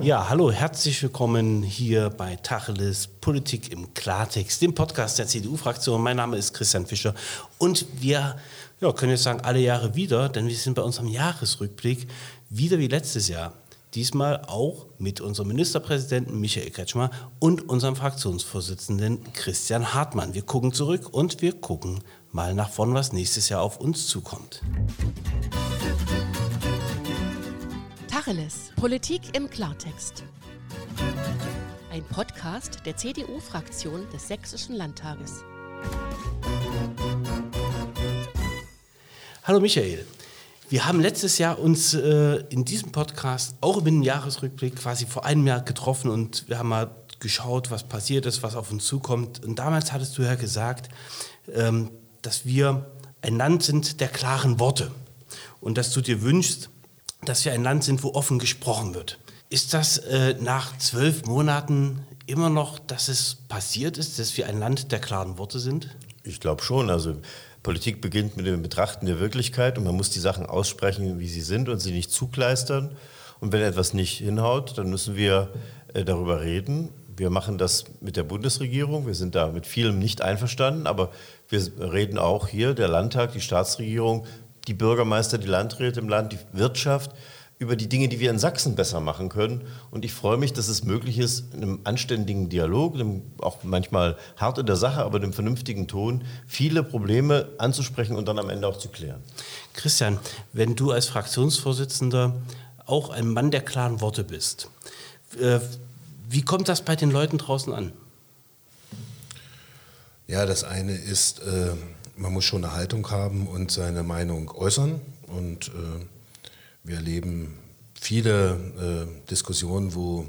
Ja, hallo, herzlich willkommen hier bei Tacheles Politik im Klartext, dem Podcast der CDU-Fraktion. Mein Name ist Christian Fischer und wir ja, können jetzt sagen, alle Jahre wieder, denn wir sind bei unserem Jahresrückblick wieder wie letztes Jahr. Diesmal auch mit unserem Ministerpräsidenten Michael Kretschmer und unserem Fraktionsvorsitzenden Christian Hartmann. Wir gucken zurück und wir gucken mal nach vorn, was nächstes Jahr auf uns zukommt. Tacheles. Politik im Klartext. Ein Podcast der CDU-Fraktion des Sächsischen Landtages. Hallo Michael. Wir haben letztes Jahr uns äh, in diesem Podcast auch mit einem Jahresrückblick quasi vor einem Jahr getroffen und wir haben mal geschaut, was passiert ist, was auf uns zukommt. Und damals hattest du ja gesagt, ähm, dass wir ein Land sind der klaren Worte und dass du dir wünschst, dass wir ein Land sind, wo offen gesprochen wird. Ist das äh, nach zwölf Monaten immer noch, dass es passiert ist, dass wir ein Land der klaren Worte sind? Ich glaube schon. Also Politik beginnt mit dem Betrachten der Wirklichkeit und man muss die Sachen aussprechen, wie sie sind und sie nicht zukleistern. Und wenn etwas nicht hinhaut, dann müssen wir äh, darüber reden. Wir machen das mit der Bundesregierung. Wir sind da mit vielem nicht einverstanden, aber wir reden auch hier, der Landtag, die Staatsregierung, die Bürgermeister, die Landräte im Land, die Wirtschaft über die Dinge, die wir in Sachsen besser machen können. Und ich freue mich, dass es möglich ist, in einem anständigen Dialog, auch manchmal hart in der Sache, aber dem vernünftigen Ton, viele Probleme anzusprechen und dann am Ende auch zu klären. Christian, wenn du als Fraktionsvorsitzender auch ein Mann der klaren Worte bist, äh, wie kommt das bei den Leuten draußen an? Ja, das eine ist, äh, man muss schon eine Haltung haben und seine Meinung äußern. Und äh, wir erleben viele äh, Diskussionen, wo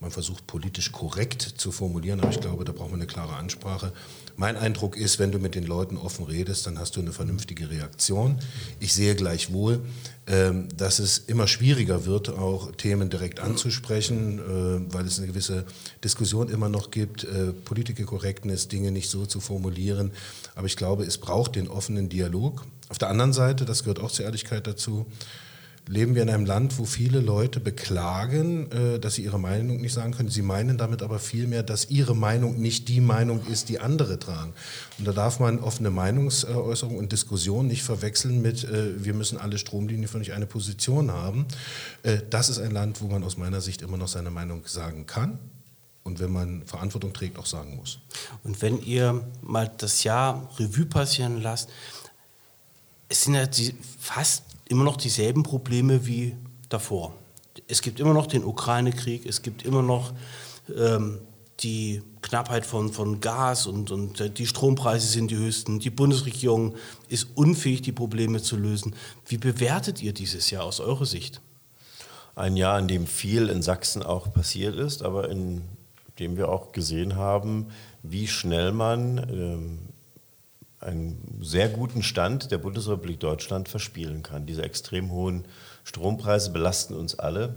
man versucht, politisch korrekt zu formulieren, aber ich glaube, da braucht man eine klare Ansprache. Mein Eindruck ist, wenn du mit den Leuten offen redest, dann hast du eine vernünftige Reaktion. Ich sehe gleichwohl, ähm, dass es immer schwieriger wird, auch Themen direkt anzusprechen, äh, weil es eine gewisse Diskussion immer noch gibt, äh, Politikerkorrektness, Dinge nicht so zu formulieren. Aber ich glaube, es braucht den offenen Dialog. Auf der anderen Seite, das gehört auch zur Ehrlichkeit dazu, leben wir in einem Land, wo viele Leute beklagen, äh, dass sie ihre Meinung nicht sagen können. Sie meinen damit aber vielmehr, dass ihre Meinung nicht die Meinung ist, die andere tragen. Und da darf man offene Meinungsäußerung und Diskussion nicht verwechseln mit, äh, wir müssen alle Stromlinien für nicht eine Position haben. Äh, das ist ein Land, wo man aus meiner Sicht immer noch seine Meinung sagen kann und wenn man Verantwortung trägt, auch sagen muss. Und wenn ihr mal das Jahr Revue passieren lasst, es sind ja die, fast immer noch dieselben Probleme wie davor. Es gibt immer noch den Ukraine-Krieg, es gibt immer noch ähm, die Knappheit von, von Gas und, und die Strompreise sind die höchsten. Die Bundesregierung ist unfähig, die Probleme zu lösen. Wie bewertet ihr dieses Jahr aus eurer Sicht? Ein Jahr, in dem viel in Sachsen auch passiert ist, aber in dem wir auch gesehen haben, wie schnell man ähm, einen sehr guten Stand der Bundesrepublik Deutschland verspielen kann. Diese extrem hohen Strompreise belasten uns alle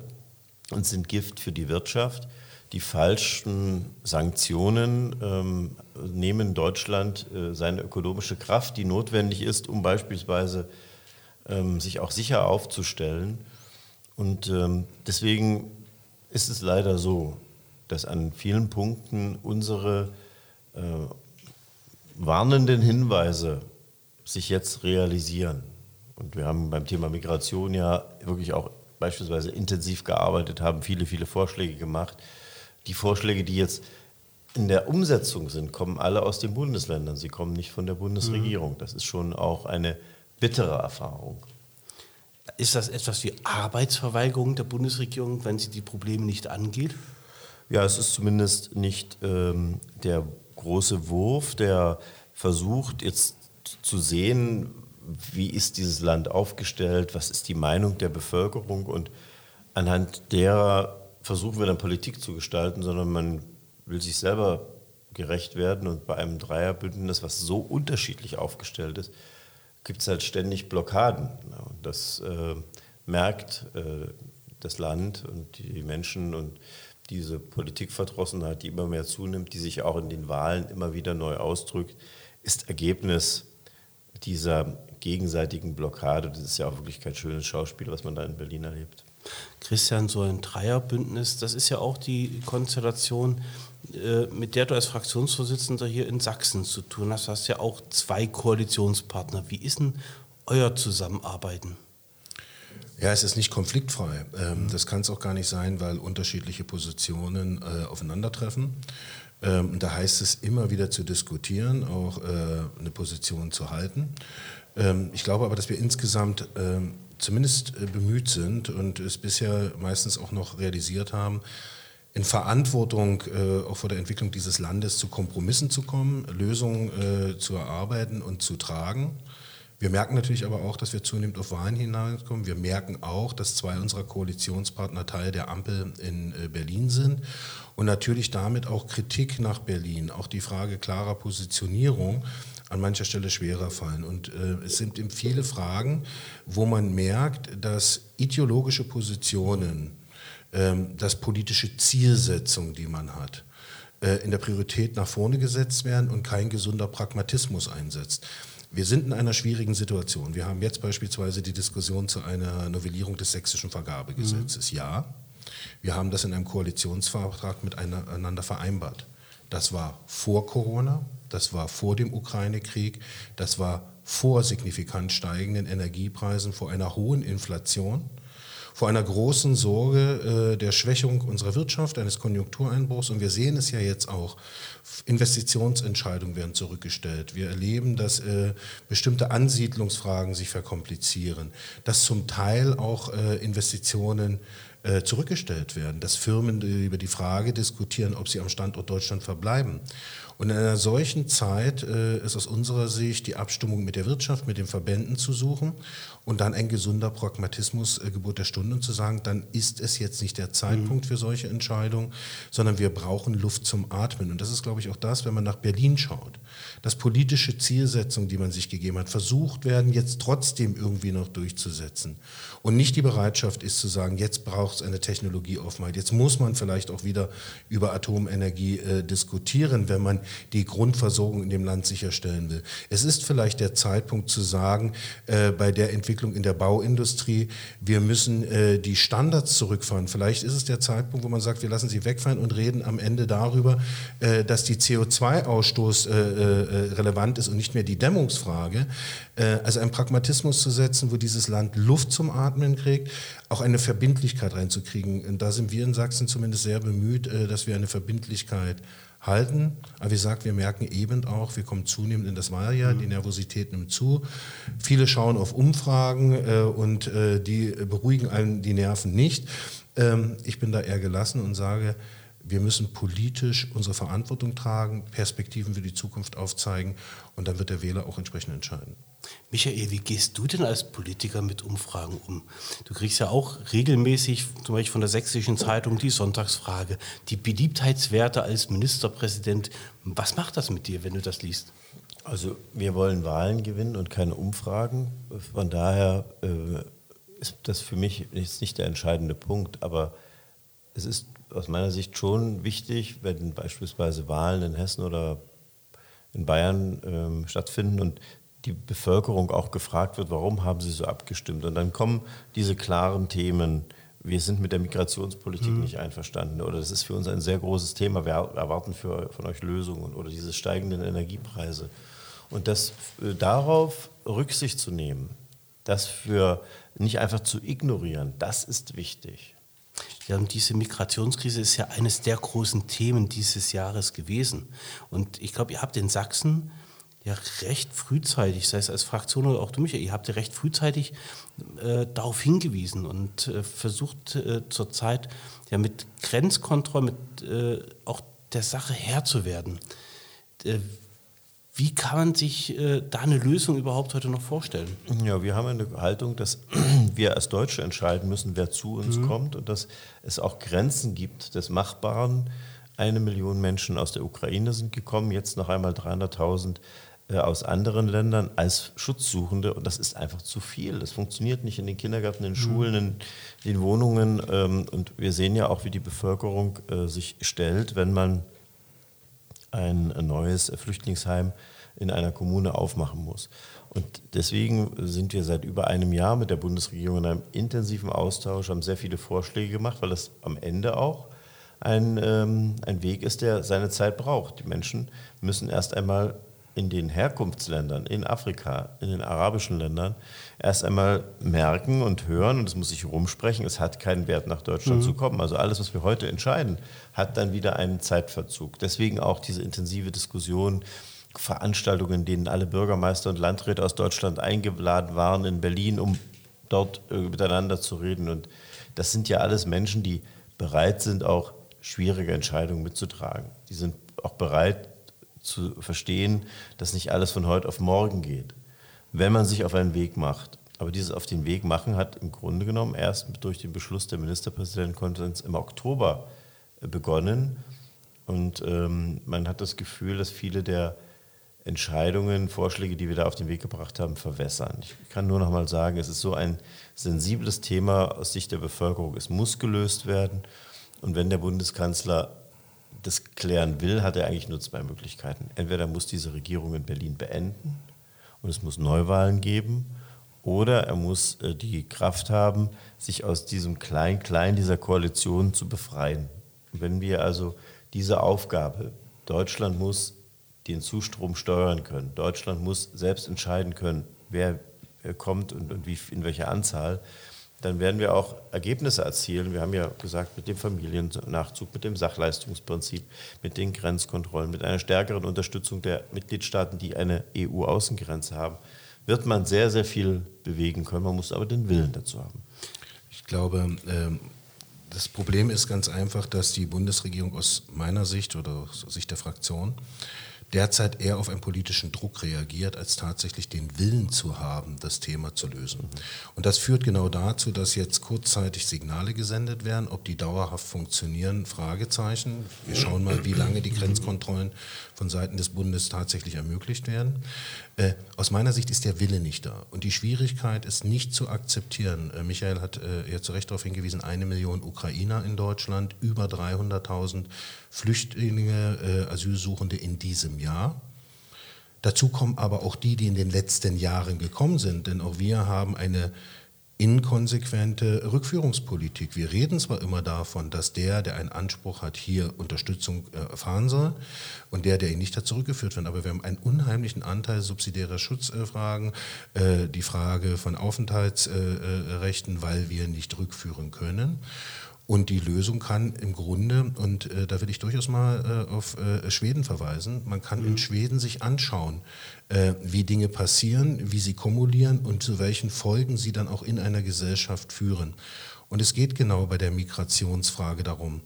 und sind Gift für die Wirtschaft. Die falschen Sanktionen ähm, nehmen Deutschland äh, seine ökonomische Kraft, die notwendig ist, um beispielsweise ähm, sich auch sicher aufzustellen. Und ähm, deswegen ist es leider so, dass an vielen Punkten unsere äh, warnenden Hinweise sich jetzt realisieren. Und wir haben beim Thema Migration ja wirklich auch beispielsweise intensiv gearbeitet, haben viele, viele Vorschläge gemacht. Die Vorschläge, die jetzt in der Umsetzung sind, kommen alle aus den Bundesländern. Sie kommen nicht von der Bundesregierung. Das ist schon auch eine bittere Erfahrung. Ist das etwas wie Arbeitsverweigerung der Bundesregierung, wenn sie die Probleme nicht angeht? Ja, es ist zumindest nicht ähm, der große Wurf, der versucht jetzt zu sehen, wie ist dieses Land aufgestellt, was ist die Meinung der Bevölkerung und anhand derer versuchen wir dann Politik zu gestalten, sondern man will sich selber gerecht werden und bei einem Dreierbündnis, was so unterschiedlich aufgestellt ist, gibt es halt ständig Blockaden. Und das äh, merkt äh, das Land und die Menschen und diese Politikverdrossenheit, die immer mehr zunimmt, die sich auch in den Wahlen immer wieder neu ausdrückt, ist Ergebnis dieser gegenseitigen Blockade. Das ist ja auch wirklich kein schönes Schauspiel, was man da in Berlin erlebt. Christian, so ein Dreierbündnis, das ist ja auch die Konstellation, äh, mit der du als Fraktionsvorsitzender hier in Sachsen zu tun hast. Du hast ja auch zwei Koalitionspartner. Wie ist denn euer Zusammenarbeiten? Ja, es ist nicht konfliktfrei. Ähm, das kann es auch gar nicht sein, weil unterschiedliche Positionen äh, aufeinandertreffen. Ähm, da heißt es immer wieder zu diskutieren, auch äh, eine Position zu halten. Ähm, ich glaube aber, dass wir insgesamt ähm, zumindest äh, bemüht sind und es bisher meistens auch noch realisiert haben, in Verantwortung äh, auch vor der Entwicklung dieses Landes zu Kompromissen zu kommen, Lösungen äh, zu erarbeiten und zu tragen. Wir merken natürlich aber auch, dass wir zunehmend auf Wahlen hineinkommen. Wir merken auch, dass zwei unserer Koalitionspartner Teil der Ampel in äh, Berlin sind und natürlich damit auch Kritik nach Berlin, auch die Frage klarer Positionierung an mancher Stelle schwerer fallen. Und äh, es sind eben viele Fragen, wo man merkt, dass ideologische Positionen, ähm, dass politische Zielsetzungen, die man hat, äh, in der Priorität nach vorne gesetzt werden und kein gesunder Pragmatismus einsetzt. Wir sind in einer schwierigen Situation. Wir haben jetzt beispielsweise die Diskussion zu einer Novellierung des sächsischen Vergabegesetzes. Mhm. Ja, wir haben das in einem Koalitionsvertrag miteinander vereinbart. Das war vor Corona, das war vor dem Ukraine-Krieg, das war vor signifikant steigenden Energiepreisen, vor einer hohen Inflation, vor einer großen Sorge äh, der Schwächung unserer Wirtschaft, eines Konjunktureinbruchs. Und wir sehen es ja jetzt auch. Investitionsentscheidungen werden zurückgestellt. Wir erleben, dass äh, bestimmte Ansiedlungsfragen sich verkomplizieren, dass zum Teil auch äh, Investitionen äh, zurückgestellt werden, dass Firmen über die Frage diskutieren, ob sie am Standort Deutschland verbleiben. Und in einer solchen Zeit äh, ist aus unserer Sicht die Abstimmung mit der Wirtschaft, mit den Verbänden zu suchen und dann ein gesunder Pragmatismus, äh, Geburt der Stunde, und zu sagen, dann ist es jetzt nicht der Zeitpunkt mhm. für solche Entscheidungen, sondern wir brauchen Luft zum Atmen. Und das ist, glaube ich, auch das, wenn man nach Berlin schaut, dass politische Zielsetzungen, die man sich gegeben hat, versucht werden, jetzt trotzdem irgendwie noch durchzusetzen. Und nicht die Bereitschaft ist zu sagen, jetzt braucht es eine Technologieoffenheit, jetzt muss man vielleicht auch wieder über Atomenergie äh, diskutieren, wenn man die Grundversorgung in dem Land sicherstellen will. Es ist vielleicht der Zeitpunkt zu sagen, äh, bei der Entwicklung in der Bauindustrie, wir müssen äh, die Standards zurückfahren. Vielleicht ist es der Zeitpunkt, wo man sagt, wir lassen sie wegfahren und reden am Ende darüber, äh, dass die CO2-Ausstoß äh, äh, relevant ist und nicht mehr die Dämmungsfrage. Also einen Pragmatismus zu setzen, wo dieses Land Luft zum Atmen kriegt, auch eine Verbindlichkeit reinzukriegen. Und da sind wir in Sachsen zumindest sehr bemüht, dass wir eine Verbindlichkeit halten. Aber wie gesagt, wir merken eben auch, wir kommen zunehmend in das Wahljahr, mhm. die Nervosität nimmt zu. Viele schauen auf Umfragen äh, und äh, die beruhigen allen die Nerven nicht. Ähm, ich bin da eher gelassen und sage, wir müssen politisch unsere Verantwortung tragen, Perspektiven für die Zukunft aufzeigen und dann wird der Wähler auch entsprechend entscheiden. Michael, wie gehst du denn als Politiker mit Umfragen um? Du kriegst ja auch regelmäßig, zum Beispiel von der Sächsischen Zeitung, die Sonntagsfrage, die Beliebtheitswerte als Ministerpräsident. Was macht das mit dir, wenn du das liest? Also wir wollen Wahlen gewinnen und keine Umfragen. Von daher äh, ist das für mich jetzt nicht der entscheidende Punkt, aber es ist aus meiner Sicht schon wichtig, wenn beispielsweise Wahlen in Hessen oder in Bayern ähm, stattfinden und die Bevölkerung auch gefragt wird, warum haben sie so abgestimmt. Und dann kommen diese klaren Themen, wir sind mit der Migrationspolitik mhm. nicht einverstanden oder das ist für uns ein sehr großes Thema, wir erwarten für, von euch Lösungen oder diese steigenden Energiepreise. Und das, äh, darauf Rücksicht zu nehmen, das für nicht einfach zu ignorieren, das ist wichtig. Ja, und diese Migrationskrise ist ja eines der großen Themen dieses Jahres gewesen. Und ich glaube, ihr habt in Sachsen ja recht frühzeitig, sei es als Fraktion oder auch du, Michael, ihr habt ja recht frühzeitig äh, darauf hingewiesen und äh, versucht äh, zurzeit ja mit Grenzkontrolle, mit äh, auch der Sache Herr zu werden. Äh, wie kann man sich äh, da eine Lösung überhaupt heute noch vorstellen? Ja, wir haben eine Haltung, dass wir als Deutsche entscheiden müssen, wer zu uns mhm. kommt und dass es auch Grenzen gibt des Machbaren. Eine Million Menschen aus der Ukraine sind gekommen, jetzt noch einmal 300.000 äh, aus anderen Ländern als Schutzsuchende und das ist einfach zu viel. Das funktioniert nicht in den Kindergärten, in den mhm. Schulen, in den Wohnungen ähm, und wir sehen ja auch, wie die Bevölkerung äh, sich stellt, wenn man ein neues Flüchtlingsheim in einer Kommune aufmachen muss. Und deswegen sind wir seit über einem Jahr mit der Bundesregierung in einem intensiven Austausch, haben sehr viele Vorschläge gemacht, weil das am Ende auch ein, ähm, ein Weg ist, der seine Zeit braucht. Die Menschen müssen erst einmal in den Herkunftsländern, in Afrika, in den arabischen Ländern, erst einmal merken und hören, und es muss sich rumsprechen, es hat keinen Wert, nach Deutschland mhm. zu kommen. Also alles, was wir heute entscheiden, hat dann wieder einen Zeitverzug. Deswegen auch diese intensive Diskussion, Veranstaltungen, in denen alle Bürgermeister und Landräte aus Deutschland eingeladen waren in Berlin, um dort äh, miteinander zu reden. Und das sind ja alles Menschen, die bereit sind, auch schwierige Entscheidungen mitzutragen. Die sind auch bereit zu verstehen, dass nicht alles von heute auf morgen geht, wenn man sich auf einen Weg macht. Aber dieses auf den Weg machen hat im Grunde genommen erst durch den Beschluss der Ministerpräsidentenkonferenz im Oktober äh, begonnen. Und ähm, man hat das Gefühl, dass viele der Entscheidungen, Vorschläge, die wir da auf den Weg gebracht haben, verwässern. Ich kann nur noch mal sagen, es ist so ein sensibles Thema aus Sicht der Bevölkerung. Es muss gelöst werden. Und wenn der Bundeskanzler das klären will, hat er eigentlich nur zwei Möglichkeiten. Entweder muss diese Regierung in Berlin beenden und es muss Neuwahlen geben, oder er muss äh, die Kraft haben, sich aus diesem Klein-Klein dieser Koalition zu befreien. Wenn wir also diese Aufgabe, Deutschland muss den Zustrom steuern können, Deutschland muss selbst entscheiden können, wer kommt und, und wie, in welcher Anzahl, dann werden wir auch Ergebnisse erzielen. Wir haben ja gesagt, mit dem Familiennachzug, mit dem Sachleistungsprinzip, mit den Grenzkontrollen, mit einer stärkeren Unterstützung der Mitgliedstaaten, die eine EU-Außengrenze haben, wird man sehr, sehr viel bewegen können. Man muss aber den Willen dazu haben. Ich glaube, ähm, das Problem ist ganz einfach, dass die Bundesregierung aus meiner Sicht oder aus Sicht der Fraktion derzeit eher auf einen politischen Druck reagiert, als tatsächlich den Willen zu haben, das Thema zu lösen. Und das führt genau dazu, dass jetzt kurzzeitig Signale gesendet werden, ob die dauerhaft funktionieren, Fragezeichen. Wir schauen mal, wie lange die Grenzkontrollen von Seiten des Bundes tatsächlich ermöglicht werden. Äh, aus meiner Sicht ist der Wille nicht da. Und die Schwierigkeit ist nicht zu akzeptieren. Äh, Michael hat äh, ja zu Recht darauf hingewiesen, eine Million Ukrainer in Deutschland, über 300.000 Flüchtlinge, äh, Asylsuchende in diesem Jahr. Dazu kommen aber auch die, die in den letzten Jahren gekommen sind, denn auch wir haben eine inkonsequente Rückführungspolitik. Wir reden zwar immer davon, dass der, der einen Anspruch hat, hier Unterstützung äh, erfahren soll und der, der ihn nicht hat, zurückgeführt wird, aber wir haben einen unheimlichen Anteil subsidiärer Schutzfragen, äh, die Frage von Aufenthaltsrechten, weil wir nicht rückführen können. Und die Lösung kann im Grunde, und äh, da will ich durchaus mal äh, auf äh, Schweden verweisen, man kann mhm. in Schweden sich anschauen, äh, wie Dinge passieren, wie sie kumulieren und zu welchen Folgen sie dann auch in einer Gesellschaft führen. Und es geht genau bei der Migrationsfrage darum,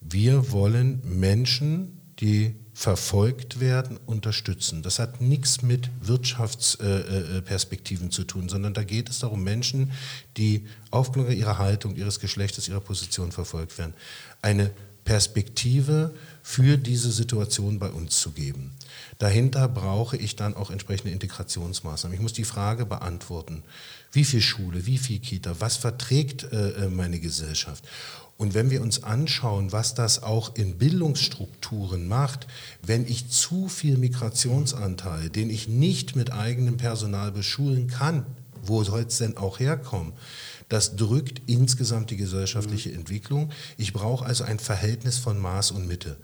wir wollen Menschen, die verfolgt werden, unterstützen. Das hat nichts mit Wirtschaftsperspektiven zu tun, sondern da geht es darum, Menschen, die aufgrund ihrer Haltung, ihres Geschlechtes, ihrer Position verfolgt werden, eine Perspektive für diese Situation bei uns zu geben. Dahinter brauche ich dann auch entsprechende Integrationsmaßnahmen. Ich muss die Frage beantworten, wie viel Schule, wie viel Kita, was verträgt äh, äh meine Gesellschaft? Und wenn wir uns anschauen, was das auch in Bildungsstrukturen macht, wenn ich zu viel Migrationsanteil, den ich nicht mit eigenem Personal beschulen kann, wo soll es denn auch herkommen? Das drückt insgesamt die gesellschaftliche mhm. Entwicklung. Ich brauche also ein Verhältnis von Maß und Mitte.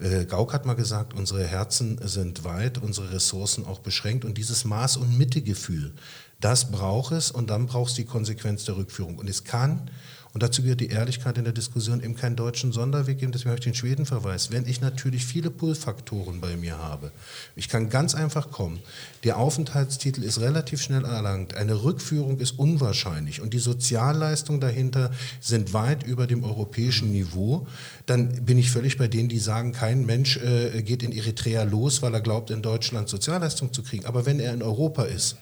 Äh, Gauck hat mal gesagt, unsere Herzen sind weit, unsere Ressourcen auch beschränkt und dieses Maß- und Mitte-Gefühl, das braucht es und dann braucht es die Konsequenz der Rückführung. Und es kann und dazu gehört die Ehrlichkeit in der Diskussion, eben keinen deutschen Sonderweg geben, deswegen habe ich den Schweden verweist. Wenn ich natürlich viele Pull-Faktoren bei mir habe, ich kann ganz einfach kommen, der Aufenthaltstitel ist relativ schnell erlangt, eine Rückführung ist unwahrscheinlich und die Sozialleistungen dahinter sind weit über dem europäischen Niveau, dann bin ich völlig bei denen, die sagen, kein Mensch äh, geht in Eritrea los, weil er glaubt, in Deutschland Sozialleistung zu kriegen. Aber wenn er in Europa ist,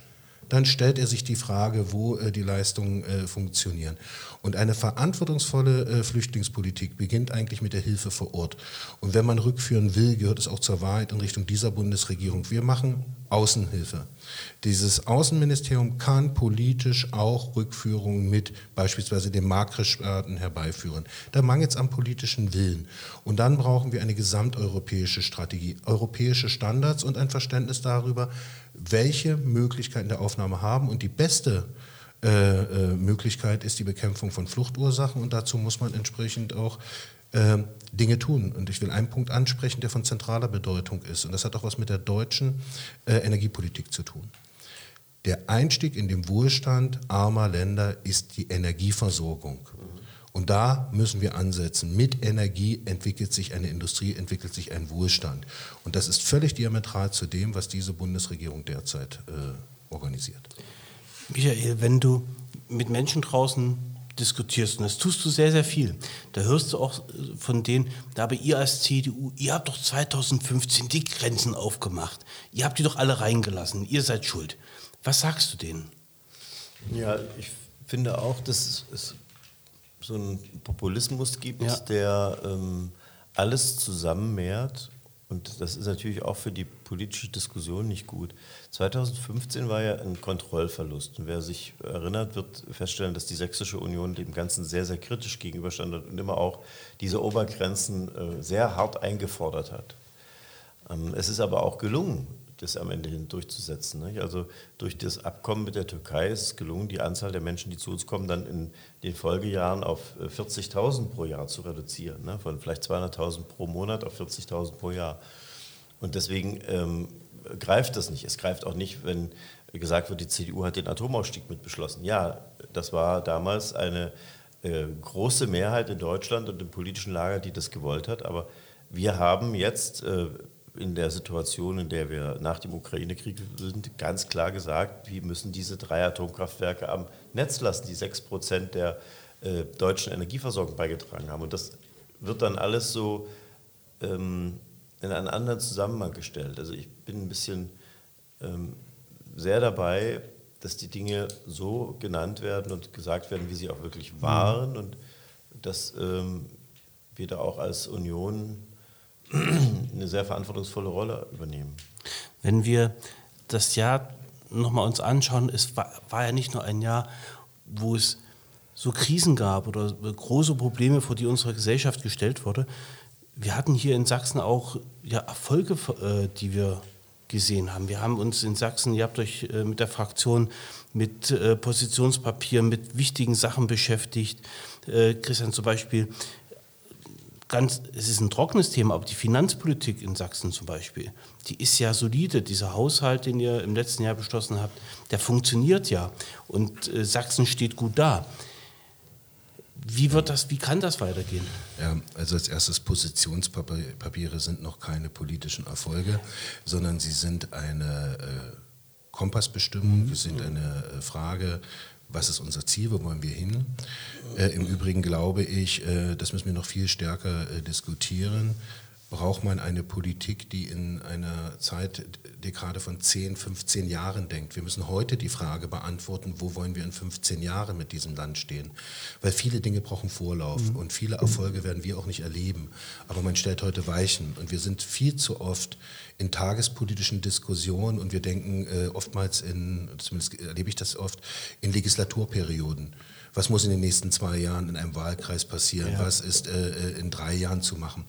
dann stellt er sich die Frage, wo äh, die Leistungen äh, funktionieren. Und eine verantwortungsvolle äh, Flüchtlingspolitik beginnt eigentlich mit der Hilfe vor Ort. Und wenn man rückführen will, gehört es auch zur Wahrheit in Richtung dieser Bundesregierung. Wir machen Außenhilfe. Dieses Außenministerium kann politisch auch Rückführungen mit beispielsweise den Makrisch-Staaten herbeiführen. Da mangelt es am politischen Willen. Und dann brauchen wir eine gesamteuropäische Strategie, europäische Standards und ein Verständnis darüber, welche Möglichkeiten der Aufnahme haben. Und die beste äh, äh, Möglichkeit ist die Bekämpfung von Fluchtursachen und dazu muss man entsprechend auch äh, Dinge tun. Und ich will einen Punkt ansprechen, der von zentraler Bedeutung ist. Und das hat auch was mit der deutschen äh, Energiepolitik zu tun. Der Einstieg in den Wohlstand armer Länder ist die Energieversorgung. Und da müssen wir ansetzen. Mit Energie entwickelt sich eine Industrie, entwickelt sich ein Wohlstand. Und das ist völlig diametral zu dem, was diese Bundesregierung derzeit äh, organisiert. Michael, wenn du mit Menschen draußen diskutierst, und das tust du sehr, sehr viel, da hörst du auch von denen, da aber ihr als CDU, ihr habt doch 2015 die Grenzen aufgemacht, ihr habt die doch alle reingelassen, ihr seid schuld. Was sagst du denen? Ja, ich finde auch, dass es so einen Populismus gibt, Ja. der ähm, alles zusammenmehrt. Und das ist natürlich auch für die politische Diskussion nicht gut. 2015 war ja ein Kontrollverlust. Und wer sich erinnert, wird feststellen, dass die Sächsische Union dem Ganzen sehr, sehr kritisch gegenüberstand und immer auch diese Obergrenzen äh, sehr hart eingefordert hat. Ähm, Es ist aber auch gelungen, das am Ende hin durchzusetzen. nicht? Also durch das Abkommen mit der Türkei ist es gelungen, die Anzahl der Menschen, die zu uns kommen, dann in den Folgejahren auf äh, 40.000 pro Jahr zu reduzieren. ne? Von vielleicht 200.000 pro Monat auf 40.000 pro Jahr. Und deswegen ähm, greift das nicht. Es greift auch nicht, wenn gesagt wird, die CDU hat den Atomausstieg mit beschlossen. Ja, das war damals eine äh, große Mehrheit in Deutschland und im politischen Lager, die das gewollt hat. Aber wir haben jetzt äh, in der Situation, in der wir nach dem Ukraine-Krieg sind, ganz klar gesagt, wir müssen diese drei Atomkraftwerke am Netz lassen, die sechs Prozent der äh, deutschen Energieversorgung beigetragen haben. Und das wird dann alles so ähm, in einen anderen Zusammenhang gestellt. Also ich bin ein bisschen ähm, sehr dabei, dass die Dinge so genannt werden und gesagt werden, wie sie auch wirklich waren und dass ähm, wir da auch als Union eine sehr verantwortungsvolle Rolle übernehmen. Wenn wir das Jahr nochmal uns anschauen, es war, war ja nicht nur ein Jahr, wo es so Krisen gab oder große Probleme, vor die unsere Gesellschaft gestellt wurde. Wir hatten hier in Sachsen auch ja, Erfolge, äh, die wir gesehen haben. Wir haben uns in Sachsen, ihr habt euch äh, mit der Fraktion mit äh, Positionspapieren, mit wichtigen Sachen beschäftigt. Äh, Christian zum Beispiel, ganz, es ist ein trockenes Thema, aber die Finanzpolitik in Sachsen zum Beispiel, die ist ja solide. Dieser Haushalt, den ihr im letzten Jahr beschlossen habt, der funktioniert ja. Und äh, Sachsen steht gut da. Wie wird das, wie kann das weitergehen? Ja, also als erstes Positionspapiere sind noch keine politischen Erfolge, sondern sie sind eine äh, Kompassbestimmung, sie sind eine äh, Frage, was ist unser Ziel, wo wollen wir hin. Äh, Im Übrigen glaube ich, äh, das müssen wir noch viel stärker äh, diskutieren, braucht man eine Politik, die in einer Zeitdekade von 10, 15 Jahren denkt. Wir müssen heute die Frage beantworten, wo wollen wir in 15 Jahren mit diesem Land stehen. Weil viele Dinge brauchen Vorlauf und viele Erfolge werden wir auch nicht erleben. Aber man stellt heute Weichen und wir sind viel zu oft in tagespolitischen Diskussionen und wir denken äh, oftmals in, zumindest erlebe ich das oft, in Legislaturperioden. Was muss in den nächsten zwei Jahren in einem Wahlkreis passieren? Ja. Was ist äh, in drei Jahren zu machen?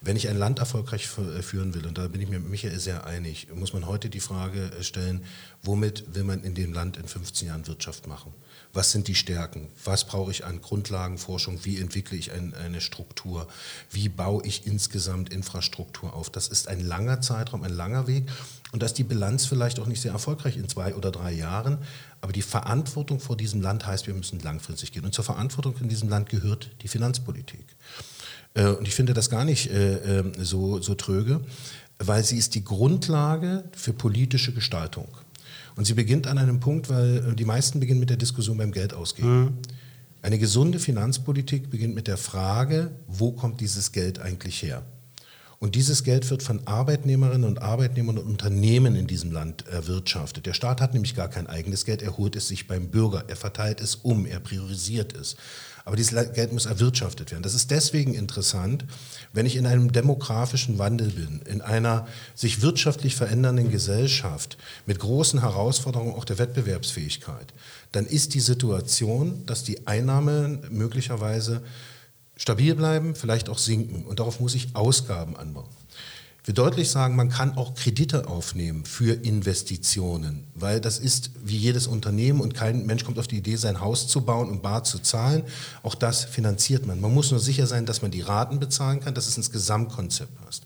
Wenn ich ein Land erfolgreich fü- führen will, und da bin ich mir mit Michael sehr einig, muss man heute die Frage äh, stellen, womit will man in dem Land in 15 Jahren Wirtschaft machen? Was sind die Stärken? Was brauche ich an Grundlagenforschung? Wie entwickle ich ein, eine Struktur? Wie baue ich insgesamt Infrastruktur auf? Das ist ein langer Zeitraum, ein langer Weg. Und dass die Bilanz vielleicht auch nicht sehr erfolgreich in zwei oder drei Jahren, aber die Verantwortung vor diesem Land heißt, wir müssen langfristig gehen. Und zur Verantwortung in diesem Land gehört die Finanzpolitik. Äh, Und ich finde das gar nicht äh, äh, so, so tröge, weil sie ist die Grundlage für politische Gestaltung. Und sie beginnt an einem Punkt, weil äh, die meisten beginnen mit der Diskussion beim Geld ausgeben. Eine gesunde Finanzpolitik beginnt mit der Frage, wo kommt dieses Geld eigentlich her? Und dieses Geld wird von Arbeitnehmerinnen und Arbeitnehmern und Unternehmen in diesem Land erwirtschaftet. Der Staat hat nämlich gar kein eigenes Geld, er holt es sich beim Bürger, er verteilt es um, er priorisiert es. Aber dieses Geld muss erwirtschaftet werden. Das ist deswegen interessant, wenn ich in einem demografischen Wandel bin, in einer sich wirtschaftlich verändernden Gesellschaft mit großen Herausforderungen auch der Wettbewerbsfähigkeit, dann ist die Situation, dass die Einnahmen möglicherweise stabil bleiben, vielleicht auch sinken. Und darauf muss ich Ausgaben anbauen. Will deutlich sagen, man kann auch Kredite aufnehmen für Investitionen, weil das ist wie jedes Unternehmen und kein Mensch kommt auf die Idee, sein Haus zu bauen und bar zu zahlen. Auch das finanziert man. Man muss nur sicher sein, dass man die Raten bezahlen kann, dass es ins Gesamtkonzept passt.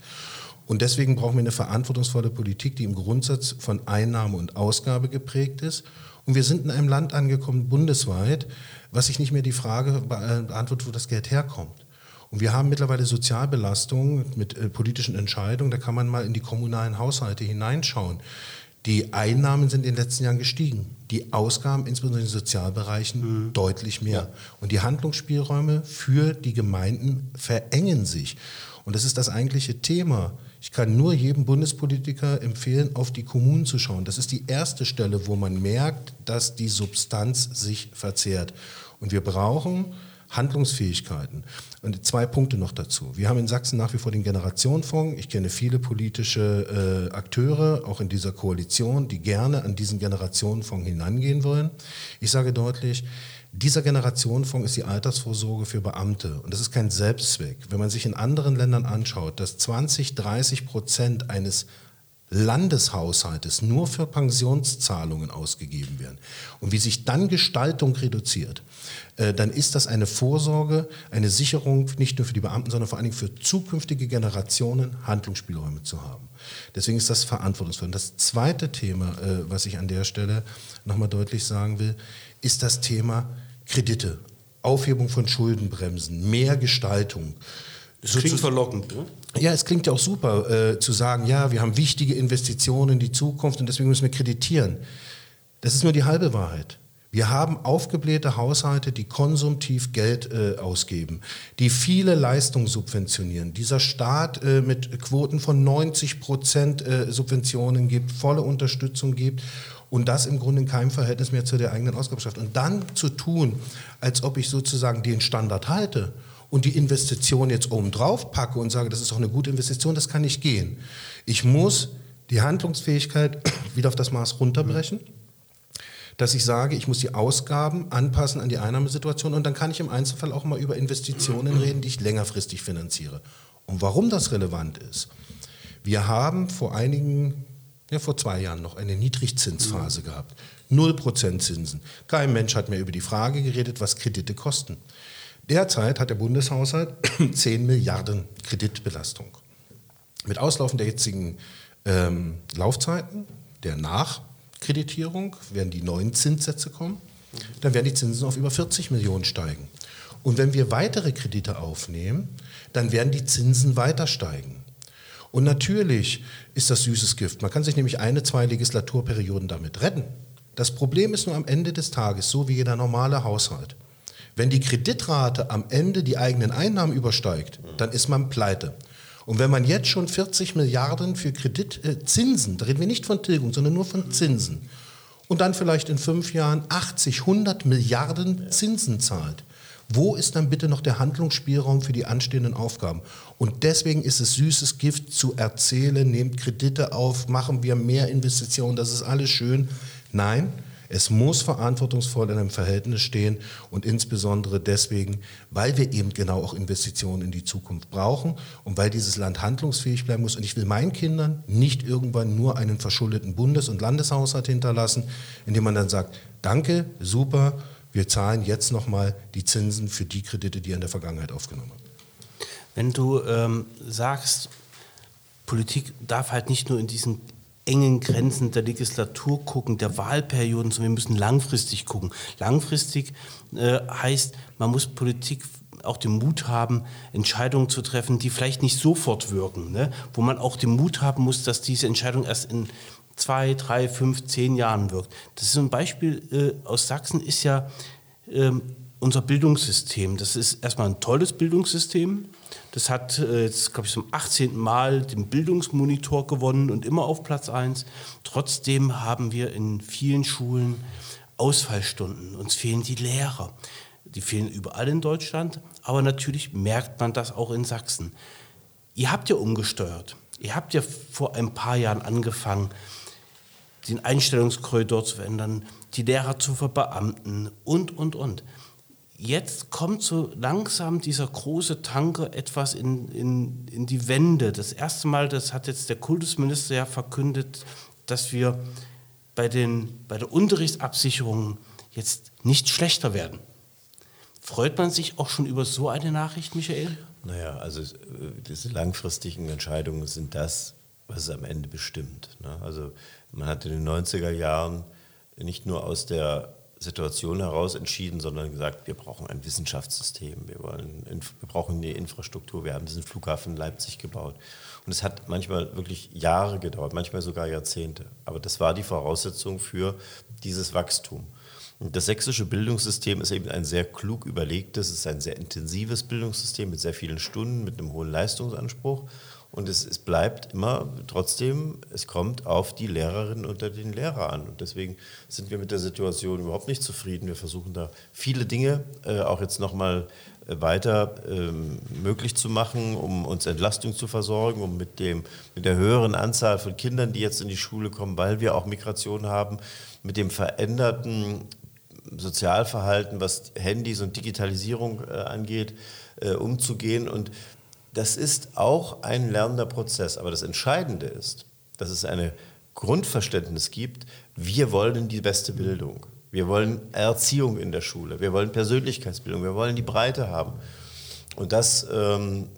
Und deswegen brauchen wir eine verantwortungsvolle Politik, die im Grundsatz von Einnahme und Ausgabe geprägt ist. Und wir sind in einem Land angekommen, bundesweit, was sich nicht mehr die Frage beantwortet, wo das Geld herkommt. Und wir haben mittlerweile Sozialbelastungen mit äh, politischen Entscheidungen. Da kann man mal in die kommunalen Haushalte hineinschauen. Die Einnahmen sind in den letzten Jahren gestiegen. Die Ausgaben, insbesondere in den Sozialbereichen, mhm. deutlich mehr. Ja. Und die Handlungsspielräume für die Gemeinden verengen sich. Und das ist das eigentliche Thema. Ich kann nur jedem Bundespolitiker empfehlen, auf die Kommunen zu schauen. Das ist die erste Stelle, wo man merkt, dass die Substanz sich verzehrt. Und wir brauchen Handlungsfähigkeiten. Und zwei Punkte noch dazu. Wir haben in Sachsen nach wie vor den Generationenfonds. Ich kenne viele politische äh, Akteure, auch in dieser Koalition, die gerne an diesen Generationenfonds hinangehen wollen. Ich sage deutlich, dieser Generationenfonds ist die Altersvorsorge für Beamte und das ist kein Selbstzweck. Wenn man sich in anderen Ländern anschaut, dass 20, 30 Prozent eines Landeshaushaltes nur für Pensionszahlungen ausgegeben werden und wie sich dann Gestaltung reduziert, äh, dann ist das eine Vorsorge, eine Sicherung nicht nur für die Beamten, sondern vor allen Dingen für zukünftige Generationen Handlungsspielräume zu haben. Deswegen ist das verantwortungsvoll. Und das zweite Thema, äh, was ich an der Stelle nochmal deutlich sagen will, ist das Thema Kredite, Aufhebung von Schuldenbremsen, mehr Gestaltung. Das klingt verlockend. Ne? Ja, es klingt ja auch super äh, zu sagen, ja, wir haben wichtige Investitionen in die Zukunft und deswegen müssen wir kreditieren. Das ist nur die halbe Wahrheit. Wir haben aufgeblähte Haushalte, die konsumtiv Geld äh, ausgeben, die viele Leistungen subventionieren. Dieser Staat äh, mit Quoten von 90 Prozent äh, Subventionen gibt, volle Unterstützung gibt und das im Grunde in keinem Verhältnis mehr zu der eigenen Ausgabenschrift. Und dann zu tun, als ob ich sozusagen den Standard halte und die Investition jetzt oben drauf packe und sage, das ist auch eine gute Investition, das kann nicht gehen. Ich muss die Handlungsfähigkeit wieder auf das Maß runterbrechen dass ich sage, ich muss die Ausgaben anpassen an die Einnahmesituation und dann kann ich im Einzelfall auch mal über Investitionen reden, die ich längerfristig finanziere. Und warum das relevant ist, wir haben vor einigen, ja vor zwei Jahren noch eine Niedrigzinsphase gehabt. 0% Zinsen. Kein Mensch hat mehr über die Frage geredet, was Kredite kosten. Derzeit hat der Bundeshaushalt 10 Milliarden Kreditbelastung. Mit Auslaufen der jetzigen ähm, Laufzeiten, der nach Kreditierung, werden die neuen Zinssätze kommen, dann werden die Zinsen auf über 40 Millionen steigen. Und wenn wir weitere Kredite aufnehmen, dann werden die Zinsen weiter steigen. Und natürlich ist das süßes Gift. Man kann sich nämlich eine, zwei Legislaturperioden damit retten. Das Problem ist nur am Ende des Tages, so wie jeder normale Haushalt. Wenn die Kreditrate am Ende die eigenen Einnahmen übersteigt, dann ist man pleite. Und wenn man jetzt schon 40 Milliarden für Kreditzinsen, äh, da reden wir nicht von Tilgung, sondern nur von Zinsen, und dann vielleicht in fünf Jahren 80, 100 Milliarden Zinsen zahlt, wo ist dann bitte noch der Handlungsspielraum für die anstehenden Aufgaben? Und deswegen ist es süßes Gift zu erzählen, nehmt Kredite auf, machen wir mehr Investitionen, das ist alles schön. Nein, es muss verantwortungsvoll in einem Verhältnis stehen und insbesondere deswegen, weil wir eben genau auch Investitionen in die Zukunft brauchen und weil dieses Land handlungsfähig bleiben muss. Und ich will meinen Kindern nicht irgendwann nur einen verschuldeten Bundes- und Landeshaushalt hinterlassen, indem man dann sagt, danke, super, wir zahlen jetzt nochmal die Zinsen für die Kredite, die in der Vergangenheit aufgenommen haben. Wenn du ähm, sagst, Politik darf halt nicht nur in diesen engen Grenzen der Legislatur gucken, der Wahlperioden, sondern wir müssen langfristig gucken. Langfristig äh, heißt, man muss Politik auch den Mut haben, Entscheidungen zu treffen, die vielleicht nicht sofort wirken, ne? wo man auch den Mut haben muss, dass diese Entscheidung erst in zwei, drei, fünf, zehn Jahren wirkt. Das ist so ein Beispiel äh, aus Sachsen, ist ja ähm, unser Bildungssystem. Das ist erstmal ein tolles Bildungssystem. Das hat äh, jetzt, glaube ich, zum 18. Mal den Bildungsmonitor gewonnen und immer auf Platz 1. Trotzdem haben wir in vielen Schulen Ausfallstunden. Uns fehlen die Lehrer. Die fehlen überall in Deutschland, aber natürlich merkt man das auch in Sachsen. Ihr habt ja umgesteuert. Ihr habt ja vor ein paar Jahren angefangen, den Einstellungskorridor zu verändern, die Lehrer zu verbeamten und, und, und jetzt kommt so langsam dieser große Tanker etwas in, in, in die Wende. Das erste Mal, das hat jetzt der Kultusminister ja verkündet, dass wir bei, den, bei der Unterrichtsabsicherung jetzt nicht schlechter werden. Freut man sich auch schon über so eine Nachricht, Michael? Naja, also äh, diese langfristigen Entscheidungen sind das, was es am Ende bestimmt. Ne? Also man hat in den 90er Jahren nicht nur aus der Situation heraus entschieden, sondern gesagt, wir brauchen ein Wissenschaftssystem, wir, wollen, wir brauchen eine Infrastruktur, wir haben diesen Flughafen Leipzig gebaut. Und es hat manchmal wirklich Jahre gedauert, manchmal sogar Jahrzehnte. Aber das war die Voraussetzung für dieses Wachstum. Und das sächsische Bildungssystem ist eben ein sehr klug überlegtes, es ist ein sehr intensives Bildungssystem mit sehr vielen Stunden, mit einem hohen Leistungsanspruch. Und es, es, bleibt immer trotzdem, es kommt auf die Lehrerinnen und den Lehrer an. Und deswegen sind wir mit der Situation überhaupt nicht zufrieden. Wir versuchen da viele Dinge äh, auch jetzt nochmal äh, weiter ähm, möglich zu machen, um uns Entlastung zu versorgen, um mit, dem, mit der höheren Anzahl von Kindern, die jetzt in die Schule kommen, weil wir auch Migration haben, mit dem veränderten Sozialverhalten, was Handys und Digitalisierung äh, angeht, äh, umzugehen. Und das ist auch ein lernender Prozess. Aber das Entscheidende ist, dass es ein Grundverständnis gibt, wir wollen die beste Bildung. Wir wollen Erziehung in der Schule. Wir wollen Persönlichkeitsbildung. Wir wollen die Breite haben. Und das ähm,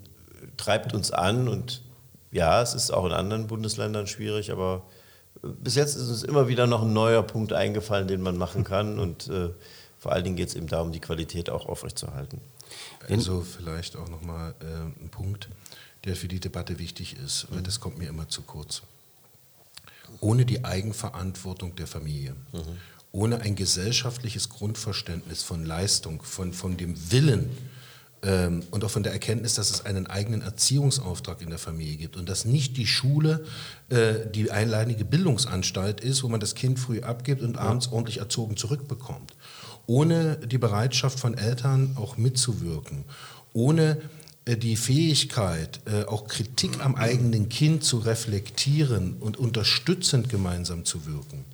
treibt uns an. Und ja, es ist auch in anderen Bundesländern schwierig, aber bis jetzt ist uns immer wieder noch ein neuer Punkt eingefallen, den man machen kann. Und äh, vor allen Dingen geht es eben darum, die Qualität auch aufrechtzuerhalten. Also vielleicht auch nochmal äh, ein Punkt, der für die Debatte wichtig ist, weil mhm. das kommt mir immer zu kurz. Ohne die Eigenverantwortung der Familie, mhm. ohne ein gesellschaftliches Grundverständnis von Leistung, von, von dem Willen ähm, und auch von der Erkenntnis, dass es einen eigenen Erziehungsauftrag in der Familie gibt und dass nicht die Schule äh, die einleidige Bildungsanstalt ist, wo man das Kind früh abgibt und abends ordentlich erzogen zurückbekommt ohne die Bereitschaft von Eltern auch mitzuwirken, ohne äh, die Fähigkeit, äh, auch Kritik am eigenen Kind zu reflektieren und unterstützend gemeinsam zu wirken,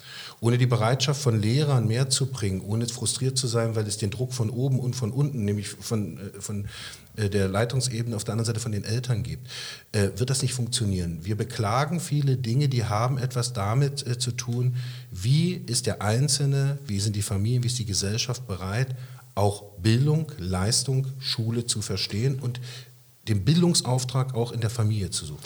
ohne die Bereitschaft von Lehrern mehr zu bringen, ohne frustriert zu sein, weil es den Druck von oben und von unten, nämlich von, äh, von der Leitungsebene auf der anderen Seite von den Eltern gibt, äh, wird das nicht funktionieren. Wir beklagen viele Dinge, die haben etwas damit äh, zu tun, wie ist der Einzelne, wie sind die Familien, wie ist die Gesellschaft bereit, auch Bildung, Leistung, Schule zu verstehen und den Bildungsauftrag auch in der Familie zu suchen.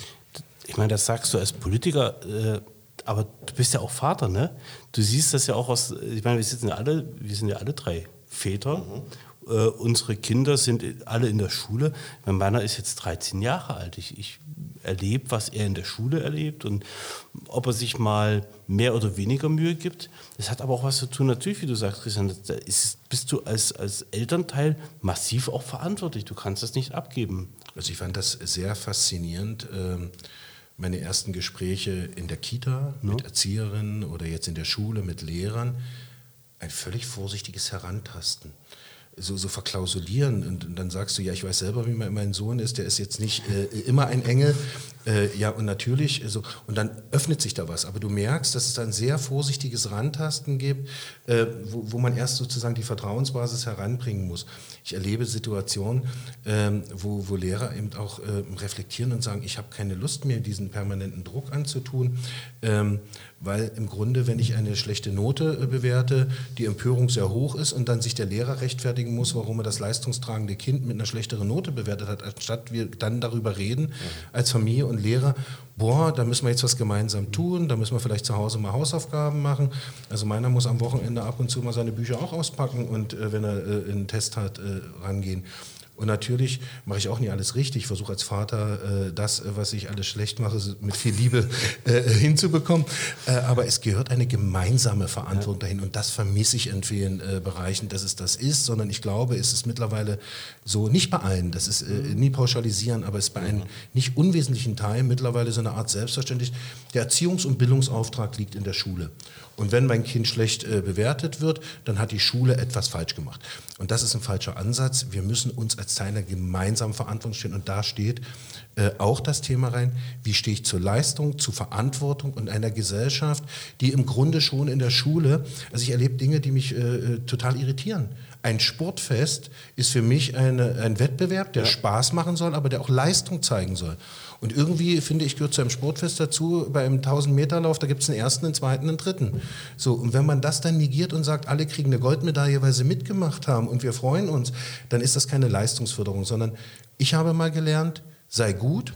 Ich meine, das sagst du als Politiker, äh, aber du bist ja auch Vater, ne? Du siehst das ja auch aus, ich meine, wir sitzen ja alle, wir sind ja alle drei Väter mhm. Äh, unsere Kinder sind alle in der Schule. Mein Meiner ist jetzt 13 Jahre alt. Ich, ich erlebe, was er in der Schule erlebt und ob er sich mal mehr oder weniger Mühe gibt. Das hat aber auch was zu tun, natürlich, wie du sagst, Christian, da ist, bist du als, als Elternteil massiv auch verantwortlich. Du kannst das nicht abgeben. Also ich fand das sehr faszinierend. Ähm, meine ersten Gespräche in der Kita mit ja. Erzieherinnen oder jetzt in der Schule mit Lehrern. Ein völlig vorsichtiges Herantasten so, so verklausulieren und, und, dann sagst du, ja, ich weiß selber, wie mein Sohn ist, der ist jetzt nicht äh, immer ein Engel. Äh, ja, und natürlich, so, und dann öffnet sich da was. Aber du merkst, dass es ein sehr vorsichtiges Rantasten gibt, äh, wo, wo, man erst sozusagen die Vertrauensbasis heranbringen muss. Ich erlebe Situationen, ähm, wo, wo Lehrer eben auch ähm, reflektieren und sagen, ich habe keine Lust mehr, diesen permanenten Druck anzutun. Ähm, weil im Grunde, wenn ich eine schlechte Note äh, bewerte, die Empörung sehr hoch ist und dann sich der Lehrer rechtfertigen muss, warum er das leistungstragende Kind mit einer schlechteren Note bewertet hat, anstatt wir dann darüber reden als Familie und Lehrer, boah, da müssen wir jetzt was gemeinsam tun, da müssen wir vielleicht zu Hause mal Hausaufgaben machen. Also meiner muss am Wochenende ab und zu mal seine Bücher auch auspacken und äh, wenn er äh, einen Test hat, äh, rangehen. Und natürlich mache ich auch nicht alles richtig. Ich versuche als Vater äh, das, was ich alles schlecht mache, mit viel Liebe äh, hinzubekommen. Äh, aber es gehört eine gemeinsame Verantwortung dahin. Und das vermisse ich in vielen äh, Bereichen, dass es das ist, sondern ich glaube, es ist mittlerweile so, nicht bei allen, das ist äh, nie pauschalisieren, aber es ist bei einem nicht unwesentlichen Teil mittlerweile so eine Art Selbstverständlich. Der Erziehungs- und Bildungsauftrag liegt in der Schule. Und wenn mein Kind schlecht äh, bewertet wird, dann hat die Schule etwas falsch gemacht. Und das ist ein falscher Ansatz. Wir müssen uns als Teil einer gemeinsamen Verantwortung stehen. Und da steht äh, auch das Thema rein, wie stehe ich zur Leistung, zu Verantwortung und einer Gesellschaft, die im Grunde schon in der Schule, also ich erlebe Dinge, die mich äh, äh total irritieren. Ein Sportfest ist für mich eine, ein Wettbewerb, der ja. Spaß machen soll, aber der auch Leistung zeigen soll. Und irgendwie, finde ich, gehört zu einem Sportfest dazu, bei einem 1000-Meter-Lauf, da gibt es einen ersten, einen zweiten, einen dritten. So, und wenn man das dann negiert und sagt, alle kriegen eine Goldmedaille, weil sie mitgemacht haben und wir freuen uns, dann ist das keine Leistungsförderung, sondern ich habe mal gelernt, sei gut,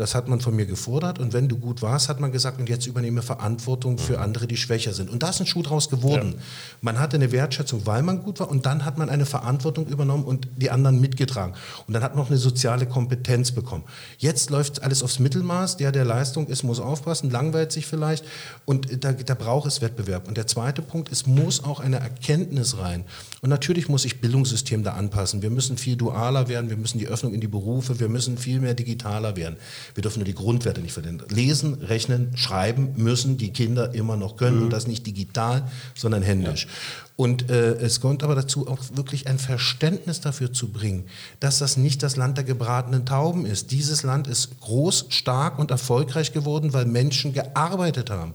das hat man von mir gefordert. Und wenn du gut warst, hat man gesagt, und jetzt übernehme Verantwortung für mhm. andere, die schwächer sind. Und da ist ein Schuh draus geworden. Ja. Man hatte eine Wertschätzung, weil man gut war. Und dann hat man eine Verantwortung übernommen und die anderen mitgetragen. Und dann hat man auch eine soziale Kompetenz bekommen. Jetzt läuft alles aufs Mittelmaß. Der, der Leistung ist, muss aufpassen, langweilt sich vielleicht. Und da, da braucht es Wettbewerb. Und der zweite Punkt, es muss auch eine Erkenntnis rein. Und natürlich muss sich Bildungssystem da anpassen. Wir müssen viel dualer werden. Wir müssen die Öffnung in die Berufe. Wir müssen viel mehr digitaler werden. Wir dürfen nur die Grundwerte nicht verlieren. Lesen, rechnen, schreiben müssen die Kinder immer noch können mhm. und das nicht digital, sondern händisch. Ja. Und äh, es kommt aber dazu, auch wirklich ein Verständnis dafür zu bringen, dass das nicht das Land der gebratenen Tauben ist. Dieses Land ist groß, stark und erfolgreich geworden, weil Menschen gearbeitet haben.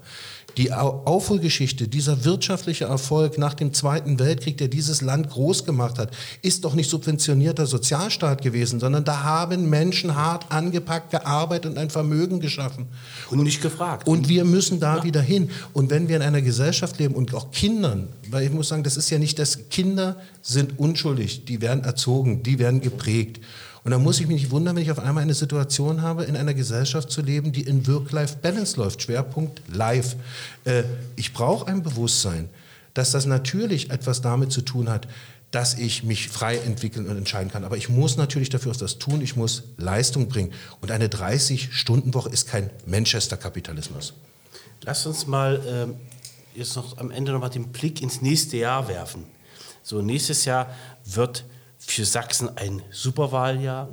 Die Aufholgeschichte, dieser wirtschaftliche Erfolg nach dem Zweiten Weltkrieg, der dieses Land groß gemacht hat, ist doch nicht subventionierter Sozialstaat gewesen, sondern da haben Menschen hart angepackt, gearbeitet und ein Vermögen geschaffen. Und nicht gefragt. Und wir müssen da ja. wieder hin. Und wenn wir in einer Gesellschaft leben und auch Kindern, weil ich muss sagen, das ist ja nicht, dass Kinder sind unschuldig, die werden erzogen, die werden geprägt. Und da muss ich mich nicht wundern, wenn ich auf einmal eine Situation habe, in einer Gesellschaft zu leben, die in Work-Life-Balance läuft. Schwerpunkt Life. Äh, ich brauche ein Bewusstsein, dass das natürlich etwas damit zu tun hat, dass ich mich frei entwickeln und entscheiden kann. Aber ich muss natürlich dafür das tun, ich muss Leistung bringen. Und eine 30-Stunden-Woche ist kein Manchester-Kapitalismus. Lass uns mal äh, jetzt noch am Ende noch mal den Blick ins nächste Jahr werfen. So, nächstes Jahr wird für Sachsen ein Superwahljahr.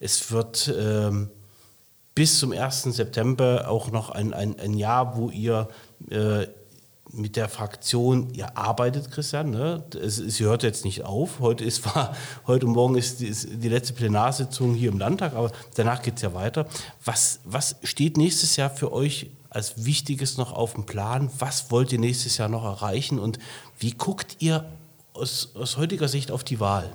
Es wird ähm, bis zum 1. September auch noch ein, ein, ein Jahr, wo ihr äh, mit der Fraktion, ihr arbeitet, Christian, ne? es, es hört jetzt nicht auf. Heute, ist, war, heute Morgen ist die, ist die letzte Plenarsitzung hier im Landtag, aber danach geht es ja weiter. Was, was steht nächstes Jahr für euch als Wichtiges noch auf dem Plan? Was wollt ihr nächstes Jahr noch erreichen und wie guckt ihr aus, aus heutiger Sicht auf die Wahl?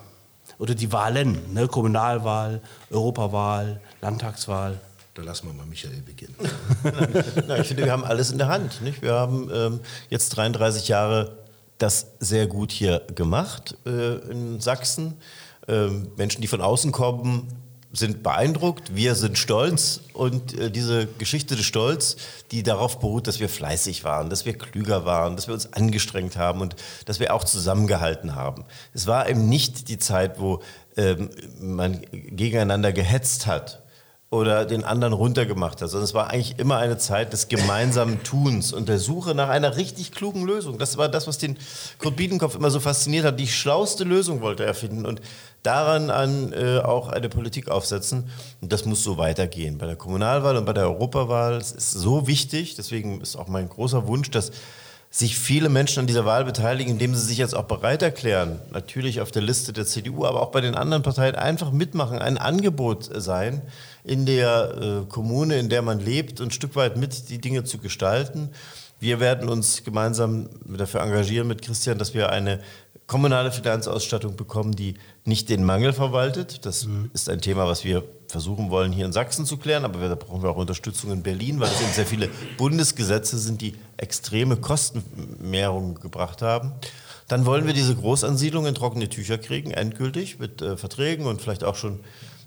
Oder die Wahlen, ne? Kommunalwahl, Europawahl, Landtagswahl. Da lassen wir mal Michael beginnen. Na, ich finde, wir haben alles in der Hand. Nicht? Wir haben ähm, jetzt 33 Jahre das sehr gut hier gemacht äh, in Sachsen. Ähm, Menschen, die von außen kommen, sind beeindruckt, wir sind stolz und äh, diese Geschichte des Stolz, die darauf beruht, dass wir fleißig waren, dass wir klüger waren, dass wir uns angestrengt haben und dass wir auch zusammengehalten haben. Es war eben nicht die Zeit, wo ähm, man gegeneinander gehetzt hat oder den anderen runtergemacht hat, sondern es war eigentlich immer eine Zeit des gemeinsamen Tuns und der Suche nach einer richtig klugen Lösung. Das war das, was den Kurt Biedenkopf immer so fasziniert hat. Die schlauste Lösung wollte er finden und daran an äh, auch eine Politik aufsetzen. Und das muss so weitergehen. Bei der Kommunalwahl und bei der Europawahl es ist so wichtig, deswegen ist auch mein großer Wunsch, dass sich viele Menschen an dieser Wahl beteiligen, indem sie sich jetzt auch bereit erklären, natürlich auf der Liste der CDU, aber auch bei den anderen Parteien einfach mitmachen, ein Angebot sein, in der äh, Kommune, in der man lebt, ein Stück weit mit die Dinge zu gestalten. Wir werden uns gemeinsam dafür engagieren mit Christian, dass wir eine kommunale Finanzausstattung bekommen, die nicht den Mangel verwaltet. Das mhm. ist ein Thema, was wir versuchen wollen, hier in Sachsen zu klären, aber da brauchen wir auch Unterstützung in Berlin, weil es eben sehr viele Bundesgesetze sind, die extreme Kostenmehrungen gebracht haben. Dann wollen wir diese Großansiedlung in trockene Tücher kriegen, endgültig, mit äh, Verträgen und vielleicht auch schon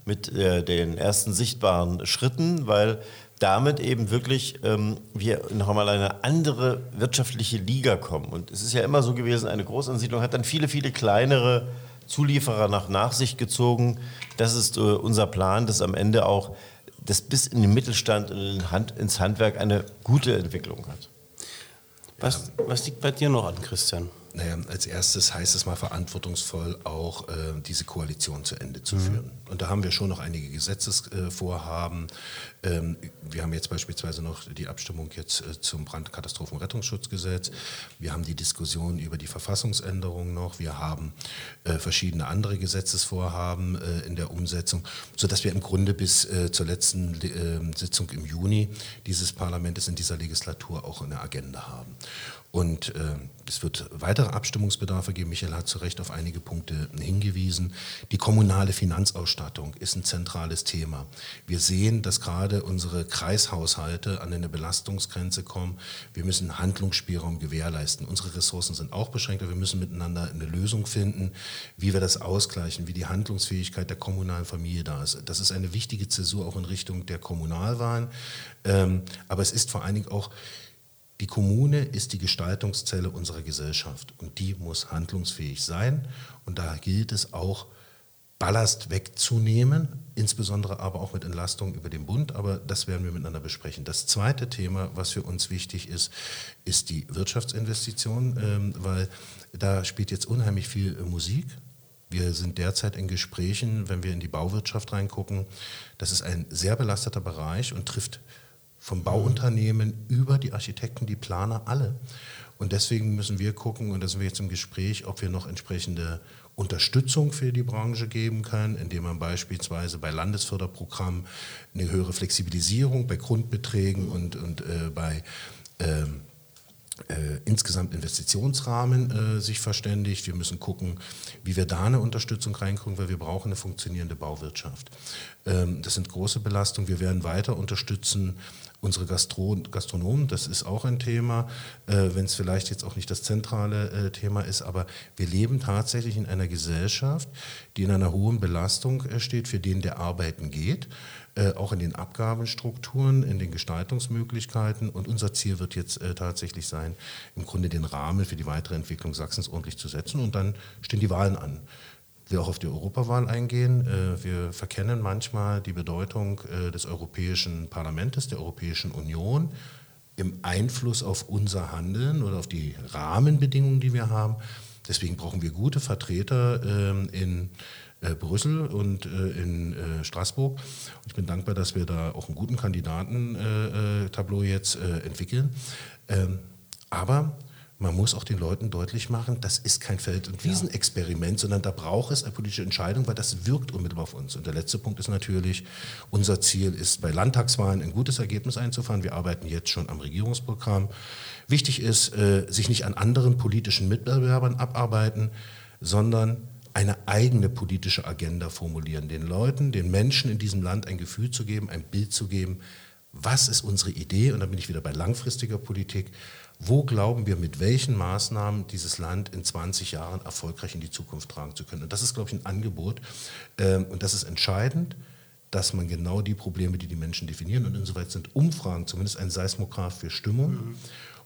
mit äh, den ersten sichtbaren Schritten, weil damit eben wirklich ähm, wir noch einmal eine andere wirtschaftliche Liga kommen. Und es ist ja immer so gewesen, eine Großansiedlung hat dann viele, viele kleinere Zulieferer nach, nach sich gezogen. Das ist äh, unser Plan, dass am Ende auch das bis in den Mittelstand in Hand, ins Handwerk eine gute Entwicklung hat. Was, was liegt bei dir noch an, Christian? Naja, als erstes heißt es mal verantwortungsvoll auch, äh, diese Koalition zu Ende zu mhm. führen. Und da haben wir schon noch einige Gesetzesvorhaben. Ähm, wir haben jetzt beispielsweise noch die Abstimmung jetzt äh, zum Brandkatastrophenrettungsschutzgesetz. Wir haben die Diskussion über die Verfassungsänderung noch. Wir haben äh, verschiedene andere Gesetzesvorhaben äh, in der Umsetzung, sodass wir im Grunde bis äh, zur letzten äh, Sitzung im Juni dieses Parlaments in dieser Legislatur auch eine Agenda haben. Und äh, es wird weitere Abstimmungsbedarfe geben. Michael hat zu Recht auf einige Punkte hingewiesen. Die kommunale Finanzausstattung ist ein zentrales Thema. Wir sehen, dass gerade unsere Kreishaushalte an eine Belastungsgrenze kommen. Wir müssen Handlungsspielraum gewährleisten. Unsere Ressourcen sind auch beschränkt, wir müssen miteinander eine Lösung finden, wie wir das ausgleichen, wie die Handlungsfähigkeit der kommunalen Familie da ist. Das ist eine wichtige Zäsur auch in Richtung der Kommunalwahlen. Ähm, aber es ist vor allen Dingen auch die Kommune ist die Gestaltungszelle unserer Gesellschaft und die muss handlungsfähig sein. Und da gilt es auch, Ballast wegzunehmen, insbesondere aber auch mit Entlastung über den Bund. Aber das werden wir miteinander besprechen. Das zweite Thema, was für uns wichtig ist, ist die Wirtschaftsinvestition, ähm, weil da spielt jetzt unheimlich viel Musik. Wir sind derzeit in Gesprächen, wenn wir in die Bauwirtschaft reingucken. Das ist ein sehr belasteter Bereich und trifft vom Bauunternehmen über die Architekten, die Planer, alle. Und deswegen müssen wir gucken, und da sind wir jetzt im Gespräch, ob wir noch entsprechende Unterstützung für die Branche geben können, indem man beispielsweise bei Landesförderprogrammen eine höhere Flexibilisierung bei Grundbeträgen und, und äh, bei ähm, äh, insgesamt Investitionsrahmen äh, sich verständigt. Wir müssen gucken, wie wir da eine Unterstützung reinkriegen, weil wir brauchen eine funktionierende Bauwirtschaft. Ähm, das sind große Belastungen. Wir werden weiter unterstützen unsere Gastro Gastronomen, das ist auch ein Thema, äh, wenn es vielleicht jetzt auch nicht das zentrale äh, Thema ist, aber wir leben tatsächlich in einer Gesellschaft, die in einer hohen Belastung äh, steht, für den der arbeiten geht, äh, auch in den Abgabenstrukturen, in den Gestaltungsmöglichkeiten. Und unser Ziel wird jetzt äh, tatsächlich sein, im Grunde den Rahmen für die weitere Entwicklung Sachsens ordentlich zu setzen. Und dann stehen die Wahlen an will auch auf die Europawahl eingehen. Äh, wir verkennen manchmal die Bedeutung äh, des Europäischen Parlaments, der Europäischen Union im Einfluss auf unser Handeln oder auf die Rahmenbedingungen, die wir haben. Deswegen brauchen wir gute Vertreter ähm, in äh, Brüssel und in Straßburg. Ich bin dankbar, dass wir da auch einen guten Kandidatentableau jetzt entwickeln. Ähm, aber man muss auch den Leuten deutlich machen, das ist kein Feld- und Wiesenexperiment, sondern da braucht es eine politische Entscheidung, weil das wirkt unmittelbar auf uns. Und der letzte Punkt ist natürlich, unser Ziel ist, bei Landtagswahlen ein gutes Ergebnis einzufahren. Wir arbeiten jetzt schon am Regierungsprogramm. Wichtig ist, äh, sich nicht an anderen politischen Mitbewerbern abarbeiten, sondern eine eigene politische Agenda formulieren, den Leuten, den Menschen in diesem Land ein Gefühl zu geben, ein Bild zu geben, was ist unsere Idee, und dann bin ich wieder bei langfristiger Politik, wo glauben wir, mit welchen Maßnahmen dieses Land in 20 Jahren erfolgreich in die Zukunft tragen zu können. Und das ist, glaube ich, ein Angebot. Ähm, und das ist entscheidend, dass man genau die Probleme, die die Menschen definieren, und insoweit sind Umfragen zumindest ein Seismograph für Stimmung, mhm.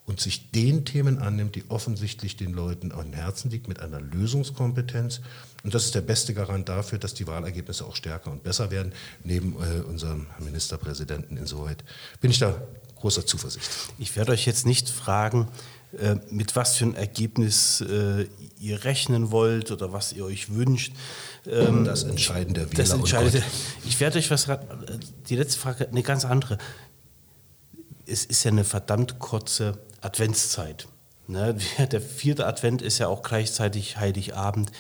und sich den Themen annimmt, die offensichtlich den Leuten am Herzen liegt, mit einer Lösungskompetenz. Und das ist der beste Garant dafür, dass die Wahlergebnisse auch stärker und besser werden, neben äh, unserem Ministerpräsidenten. Insoweit bin ich da großer Zuversicht. Ich werde euch jetzt nicht fragen, äh, mit was für ein Ergebnis äh, ihr rechnen wollt oder was ihr euch wünscht. Ähm, das entscheiden der Wähler. Das entscheidet. Ich werde euch was. Die letzte Frage, eine ganz andere. Es ist ja eine verdammt kurze Adventszeit. Ne? Der vierte Advent ist ja auch gleichzeitig Heiligabend.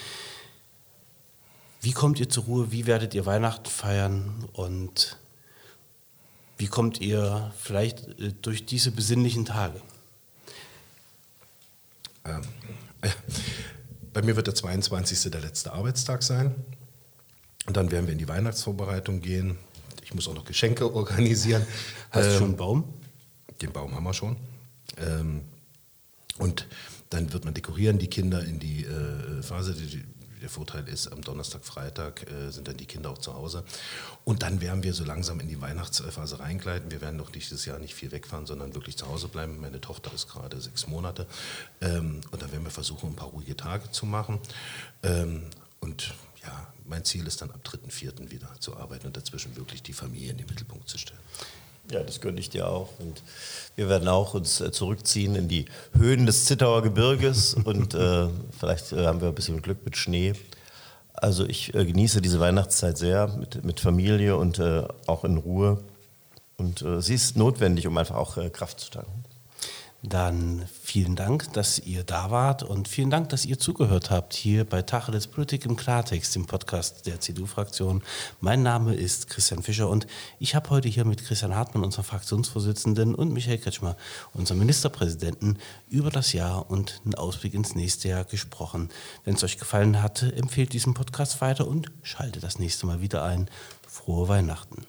Wie kommt ihr zur Ruhe? Wie werdet ihr Weihnachten feiern? Und wie kommt ihr vielleicht äh, durch diese besinnlichen Tage? Ähm, bei mir wird der 22. der letzte Arbeitstag sein. Und dann werden wir in die Weihnachtsvorbereitung gehen. Ich muss auch noch Geschenke organisieren. Hast ähm, du schon einen Baum? Den Baum haben wir schon. Ähm, und dann wird man dekorieren, die Kinder in die äh, Phase. Die, der Vorteil ist, am Donnerstag, Freitag äh, sind dann die Kinder auch zu Hause. Und dann werden wir so langsam in die Weihnachtsphase reingleiten. Wir werden noch dieses Jahr nicht viel wegfahren, sondern wirklich zu Hause bleiben. Meine Tochter ist gerade sechs Monate. Ähm, und dann werden wir versuchen, ein paar ruhige Tage zu machen. Ähm, und ja, mein Ziel ist dann ab 3.4. wieder zu arbeiten und dazwischen wirklich die Familie in den Mittelpunkt zu stellen. Ja, das gönne ich dir auch. Und wir werden auch uns äh, zurückziehen in die Höhen des Zittauer Gebirges und äh, vielleicht äh, haben wir ein bisschen Glück mit Schnee. Also ich äh, genieße diese Weihnachtszeit sehr mit, mit Familie und äh, auch in Ruhe. Und sie ist notwendig, um einfach auch Kraft zu tanken. Dann vielen Dank, dass ihr da wart und vielen Dank, dass ihr zugehört habt hier bei Tacheles Politik im Klartext, dem Podcast der CDU-Fraktion. Mein Name ist Christian Fischer und ich habe heute hier mit Christian Hartmann, unserem Fraktionsvorsitzenden, und Michael Kretschmer, unserem Ministerpräsidenten, über das Jahr und einen Ausblick ins nächste Jahr gesprochen. Wenn es euch gefallen hat, empfehlt diesen Podcast weiter und schaltet das nächste Mal wieder ein. Frohe Weihnachten.